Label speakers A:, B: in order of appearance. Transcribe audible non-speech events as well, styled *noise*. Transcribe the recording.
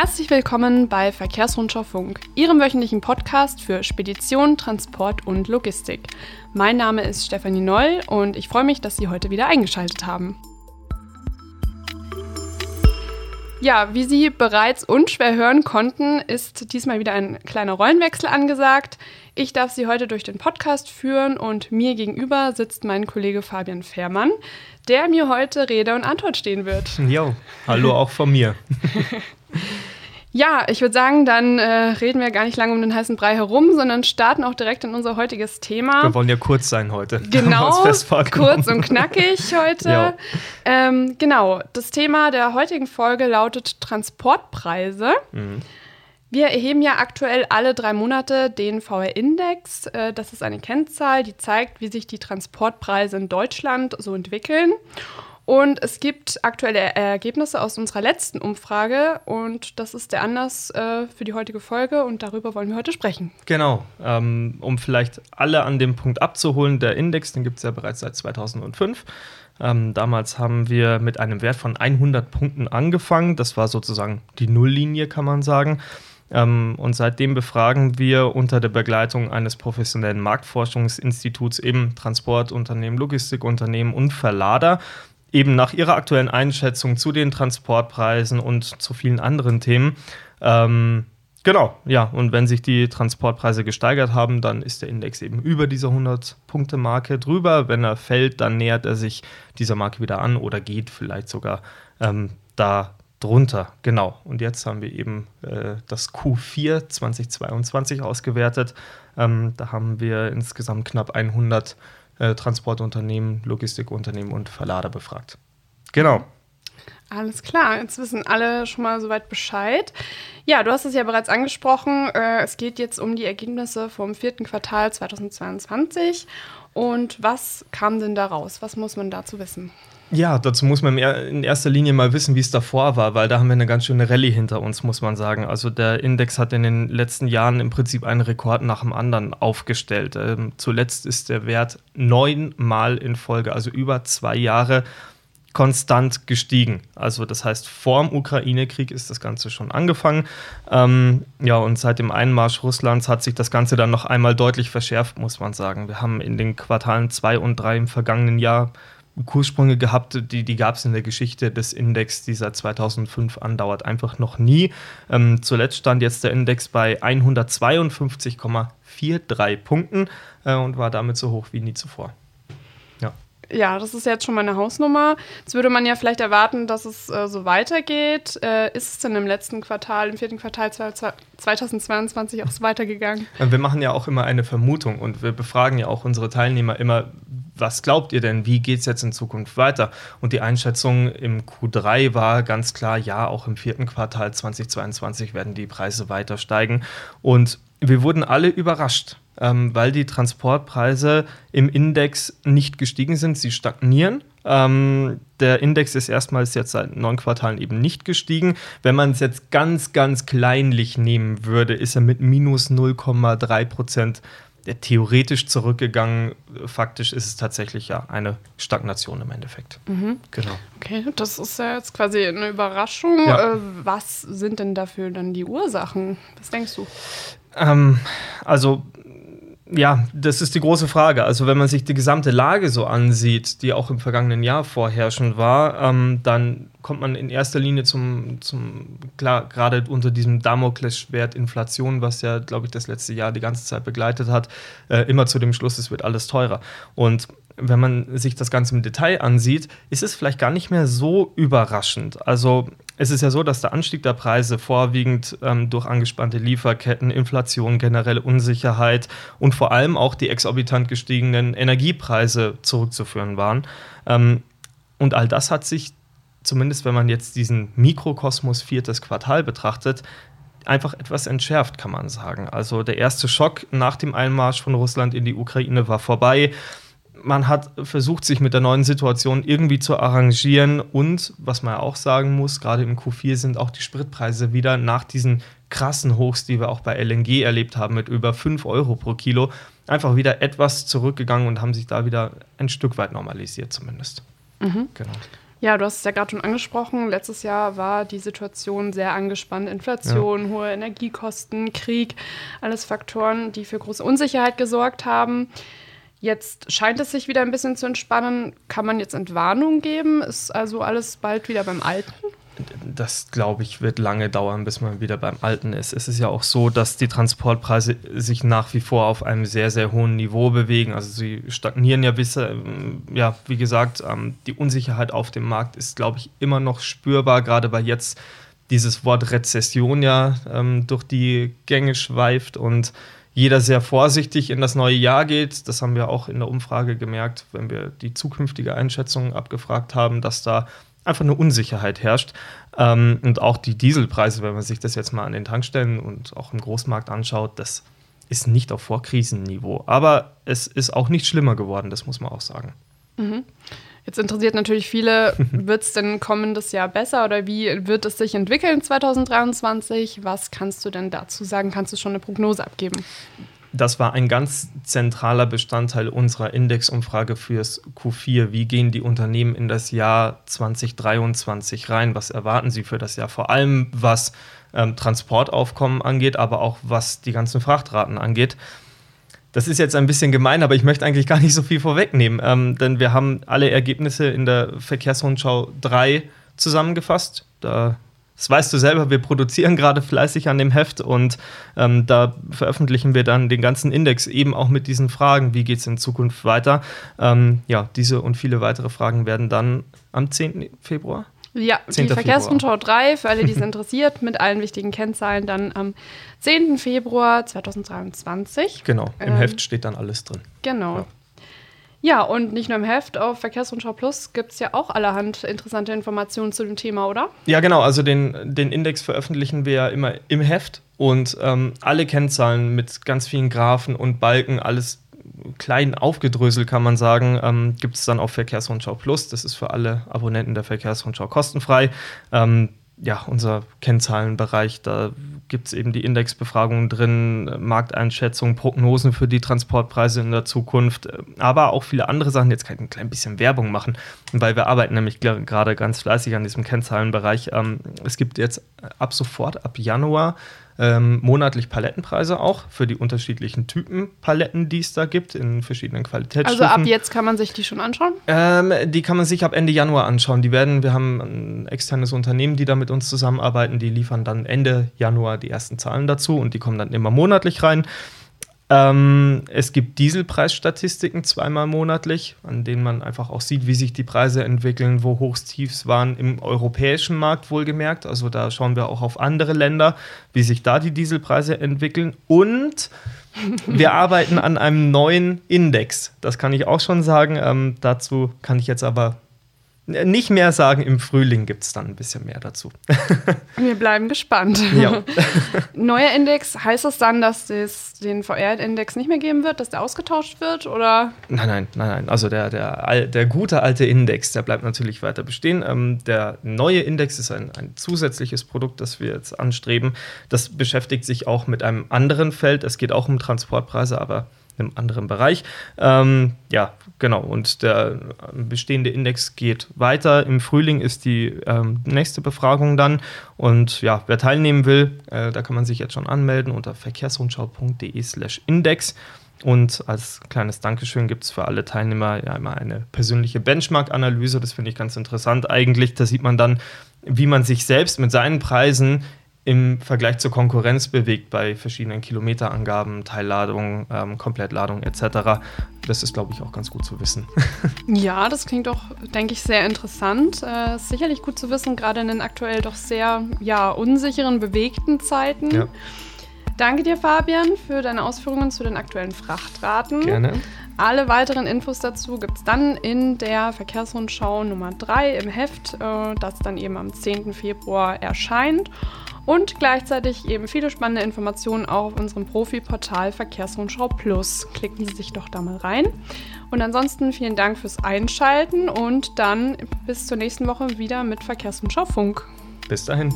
A: Herzlich willkommen bei Verkehrsrundschau Funk, Ihrem wöchentlichen Podcast für Spedition, Transport und Logistik. Mein Name ist Stefanie Noll und ich freue mich, dass Sie heute wieder eingeschaltet haben. Ja, wie Sie bereits unschwer hören konnten, ist diesmal wieder ein kleiner Rollenwechsel angesagt. Ich darf Sie heute durch den Podcast führen und mir gegenüber sitzt mein Kollege Fabian Fehrmann, der mir heute Rede und Antwort stehen wird.
B: Jo, hallo auch von mir. *laughs*
A: Ja, ich würde sagen, dann äh, reden wir gar nicht lange um den heißen Brei herum, sondern starten auch direkt in unser heutiges Thema.
B: Wir wollen ja kurz sein heute. *laughs*
A: Genau, kurz und knackig heute. *laughs* Ähm, genau, das Thema der heutigen Folge lautet Transportpreise. Mhm. Wir erheben ja aktuell alle drei Monate den VR-Index. Äh, das ist eine Kennzahl, die zeigt, wie sich die Transportpreise in Deutschland so entwickeln. Und es gibt aktuelle Ergebnisse aus unserer letzten Umfrage und das ist der Anlass äh, für die heutige Folge und darüber wollen wir heute sprechen.
B: Genau, ähm, um vielleicht alle an dem Punkt abzuholen, der Index, den gibt es ja bereits seit 2005. Ähm, damals haben wir mit einem Wert von 100 Punkten angefangen. Das war sozusagen die Nulllinie, kann man sagen. Ähm, und seitdem befragen wir unter der Begleitung eines professionellen Marktforschungsinstituts eben Transportunternehmen, Logistikunternehmen und Verlader eben nach ihrer aktuellen Einschätzung zu den Transportpreisen und zu vielen anderen Themen. Ähm, genau, ja, und wenn sich die Transportpreise gesteigert haben, dann ist der Index eben über diese 100-Punkte-Marke drüber. Wenn er fällt, dann nähert er sich dieser Marke wieder an oder geht vielleicht sogar ähm, da drunter. Genau, und jetzt haben wir eben äh, das Q4 2022 ausgewertet. Ähm, da haben wir insgesamt knapp 100 äh, Transportunternehmen, Logistikunternehmen und Verlader befragt. Genau.
A: Alles klar, jetzt wissen alle schon mal soweit Bescheid. Ja, du hast es ja bereits angesprochen. Äh, es geht jetzt um die Ergebnisse vom vierten Quartal 2022. Und was kam denn da raus? Was muss man dazu wissen?
B: Ja, dazu muss man in erster Linie mal wissen, wie es davor war, weil da haben wir eine ganz schöne Rallye hinter uns, muss man sagen. Also der Index hat in den letzten Jahren im Prinzip einen Rekord nach dem anderen aufgestellt. Ähm, zuletzt ist der Wert neunmal in Folge, also über zwei Jahre konstant gestiegen. Also das heißt, vor dem Ukraine-Krieg ist das Ganze schon angefangen. Ähm, ja, und seit dem Einmarsch Russlands hat sich das Ganze dann noch einmal deutlich verschärft, muss man sagen. Wir haben in den Quartalen 2 und 3 im vergangenen Jahr Kurssprünge gehabt, die, die gab es in der Geschichte des Index, die seit 2005 andauert, einfach noch nie. Ähm, zuletzt stand jetzt der Index bei 152,43 Punkten äh, und war damit so hoch wie nie zuvor.
A: Ja, das ist jetzt schon mal eine Hausnummer. Jetzt würde man ja vielleicht erwarten, dass es äh, so weitergeht. Äh, ist es denn im letzten Quartal, im vierten Quartal 2022 auch so weitergegangen?
B: Wir machen ja auch immer eine Vermutung und wir befragen ja auch unsere Teilnehmer immer, was glaubt ihr denn, wie geht es jetzt in Zukunft weiter? Und die Einschätzung im Q3 war ganz klar, ja, auch im vierten Quartal 2022 werden die Preise weiter steigen. Und wir wurden alle überrascht ähm, weil die Transportpreise im Index nicht gestiegen sind, sie stagnieren. Ähm, der Index ist erstmals jetzt seit neun Quartalen eben nicht gestiegen. Wenn man es jetzt ganz, ganz kleinlich nehmen würde, ist er mit minus 0,3 Prozent theoretisch zurückgegangen. Faktisch ist es tatsächlich ja eine Stagnation im Endeffekt.
A: Mhm. Genau. Okay, das ist ja jetzt quasi eine Überraschung. Ja. Äh, was sind denn dafür dann die Ursachen? Was denkst du?
B: Ähm, also ja, das ist die große Frage. Also wenn man sich die gesamte Lage so ansieht, die auch im vergangenen Jahr vorherrschend war, ähm, dann kommt man in erster Linie zum, zum klar, gerade unter diesem Damoklesschwert Inflation, was ja, glaube ich, das letzte Jahr die ganze Zeit begleitet hat, äh, immer zu dem Schluss, es wird alles teurer. Und wenn man sich das Ganze im Detail ansieht, ist es vielleicht gar nicht mehr so überraschend. Also es ist ja so, dass der Anstieg der Preise vorwiegend ähm, durch angespannte Lieferketten, Inflation, generelle Unsicherheit und vor allem auch die exorbitant gestiegenen Energiepreise zurückzuführen waren. Ähm, und all das hat sich, zumindest wenn man jetzt diesen Mikrokosmos viertes Quartal betrachtet, einfach etwas entschärft, kann man sagen. Also der erste Schock nach dem Einmarsch von Russland in die Ukraine war vorbei man hat versucht, sich mit der neuen Situation irgendwie zu arrangieren. Und was man ja auch sagen muss, gerade im Q4 sind auch die Spritpreise wieder nach diesen krassen Hochs, die wir auch bei LNG erlebt haben, mit über 5 Euro pro Kilo, einfach wieder etwas zurückgegangen und haben sich da wieder ein Stück weit normalisiert zumindest.
A: Mhm. Genau. Ja, du hast es ja gerade schon angesprochen. Letztes Jahr war die Situation sehr angespannt. Inflation, ja. hohe Energiekosten, Krieg, alles Faktoren, die für große Unsicherheit gesorgt haben. Jetzt scheint es sich wieder ein bisschen zu entspannen. Kann man jetzt Entwarnung geben? Ist also alles bald wieder beim Alten?
B: das, glaube ich, wird lange dauern, bis man wieder beim Alten ist. Es ist ja auch so, dass die Transportpreise sich nach wie vor auf einem sehr, sehr hohen Niveau bewegen. Also sie stagnieren ja bis, ja, wie gesagt, ähm, die Unsicherheit auf dem Markt ist, glaube ich, immer noch spürbar, gerade weil jetzt dieses Wort Rezession ja ähm, durch die Gänge schweift und jeder sehr vorsichtig in das neue Jahr geht. Das haben wir auch in der Umfrage gemerkt, wenn wir die zukünftige Einschätzung abgefragt haben, dass da einfach eine Unsicherheit herrscht. Ähm, und auch die Dieselpreise, wenn man sich das jetzt mal an den Tankstellen und auch im Großmarkt anschaut, das ist nicht auf Vorkrisenniveau. Aber es ist auch nicht schlimmer geworden, das muss man auch sagen.
A: Mhm. Jetzt interessiert natürlich viele, *laughs* wird es denn kommendes Jahr besser oder wie wird es sich entwickeln 2023? Was kannst du denn dazu sagen? Kannst du schon eine Prognose abgeben?
B: das war ein ganz zentraler Bestandteil unserer Indexumfrage fürs Q4. Wie gehen die Unternehmen in das Jahr 2023 rein? Was erwarten sie für das Jahr? Vor allem was ähm, Transportaufkommen angeht, aber auch was die ganzen Frachtraten angeht. Das ist jetzt ein bisschen gemein, aber ich möchte eigentlich gar nicht so viel vorwegnehmen, ähm, denn wir haben alle Ergebnisse in der Verkehrsrundschau 3 zusammengefasst. Da das weißt du selber, wir produzieren gerade fleißig an dem Heft und ähm, da veröffentlichen wir dann den ganzen Index eben auch mit diesen Fragen, wie geht es in Zukunft weiter. Ähm, ja, diese und viele weitere Fragen werden dann am 10. Februar.
A: Ja, die Verkehrsrundschau 3, für alle, die es *laughs* interessiert, mit allen wichtigen Kennzahlen dann am 10. Februar 2023.
B: Genau, im ähm, Heft steht dann alles drin.
A: Genau. Ja. Ja, und nicht nur im Heft, auf Verkehrsrundschau Plus gibt es ja auch allerhand interessante Informationen zu dem Thema, oder?
B: Ja, genau. Also den, den Index veröffentlichen wir ja immer im Heft und ähm, alle Kennzahlen mit ganz vielen Graphen und Balken, alles klein aufgedröselt, kann man sagen, ähm, gibt es dann auf Verkehrsrundschau Plus. Das ist für alle Abonnenten der Verkehrsrundschau kostenfrei. Ähm, ja, unser Kennzahlenbereich, da gibt es eben die Indexbefragungen drin, Markteinschätzungen, Prognosen für die Transportpreise in der Zukunft, aber auch viele andere Sachen. Jetzt kann ich ein klein bisschen Werbung machen, weil wir arbeiten nämlich gerade ganz fleißig an diesem Kennzahlenbereich. Ähm, es gibt jetzt ab sofort, ab Januar, ähm, monatlich Palettenpreise auch für die unterschiedlichen Typen Paletten, die es da gibt, in verschiedenen Qualitätsstufen.
A: Also ab jetzt kann man sich die schon anschauen?
B: Ähm, die kann man sich ab Ende Januar anschauen. Die werden, wir haben ein externes Unternehmen, die da mit uns zusammenarbeiten, die liefern dann Ende Januar die ersten Zahlen dazu und die kommen dann immer monatlich rein. Ähm, es gibt Dieselpreisstatistiken zweimal monatlich, an denen man einfach auch sieht, wie sich die Preise entwickeln, wo Hochs, Tiefs waren im europäischen Markt wohlgemerkt. Also da schauen wir auch auf andere Länder, wie sich da die Dieselpreise entwickeln. Und wir *laughs* arbeiten an einem neuen Index. Das kann ich auch schon sagen. Ähm, dazu kann ich jetzt aber nicht mehr sagen, im Frühling gibt es dann ein bisschen mehr dazu. *laughs*
A: Wir bleiben gespannt. Ja. *laughs* Neuer Index, heißt das dann, dass es den VR-Index nicht mehr geben wird, dass der ausgetauscht wird? Oder?
B: Nein, nein, nein, nein. Also der, der, der gute alte Index, der bleibt natürlich weiter bestehen. Ähm, der neue Index ist ein, ein zusätzliches Produkt, das wir jetzt anstreben. Das beschäftigt sich auch mit einem anderen Feld. Es geht auch um Transportpreise, aber einem anderen Bereich. Ähm, ja, genau. Und der bestehende Index geht weiter. Im Frühling ist die ähm, nächste Befragung dann. Und ja, wer teilnehmen will, äh, da kann man sich jetzt schon anmelden unter verkehrsrundschau.de/slash index. Und als kleines Dankeschön gibt es für alle Teilnehmer ja immer eine persönliche Benchmark-Analyse. Das finde ich ganz interessant eigentlich. Da sieht man dann, wie man sich selbst mit seinen Preisen im Vergleich zur Konkurrenz bewegt bei verschiedenen Kilometerangaben, Teilladung, ähm, Komplettladung etc. Das ist, glaube ich, auch ganz gut zu wissen. *laughs*
A: ja, das klingt doch, denke ich, sehr interessant. Äh, sicherlich gut zu wissen, gerade in den aktuell doch sehr ja, unsicheren, bewegten Zeiten. Ja. Danke dir, Fabian, für deine Ausführungen zu den aktuellen Frachtraten.
B: Gerne.
A: Alle weiteren Infos dazu gibt es dann in der Verkehrsrundschau Nummer 3 im Heft, äh, das dann eben am 10. Februar erscheint und gleichzeitig eben viele spannende Informationen auch auf unserem Profi-Portal Verkehrsrundschau Plus. Klicken Sie sich doch da mal rein. Und ansonsten vielen Dank fürs Einschalten und dann bis zur nächsten Woche wieder mit Verkehrsrundschau Funk.
B: Bis dahin.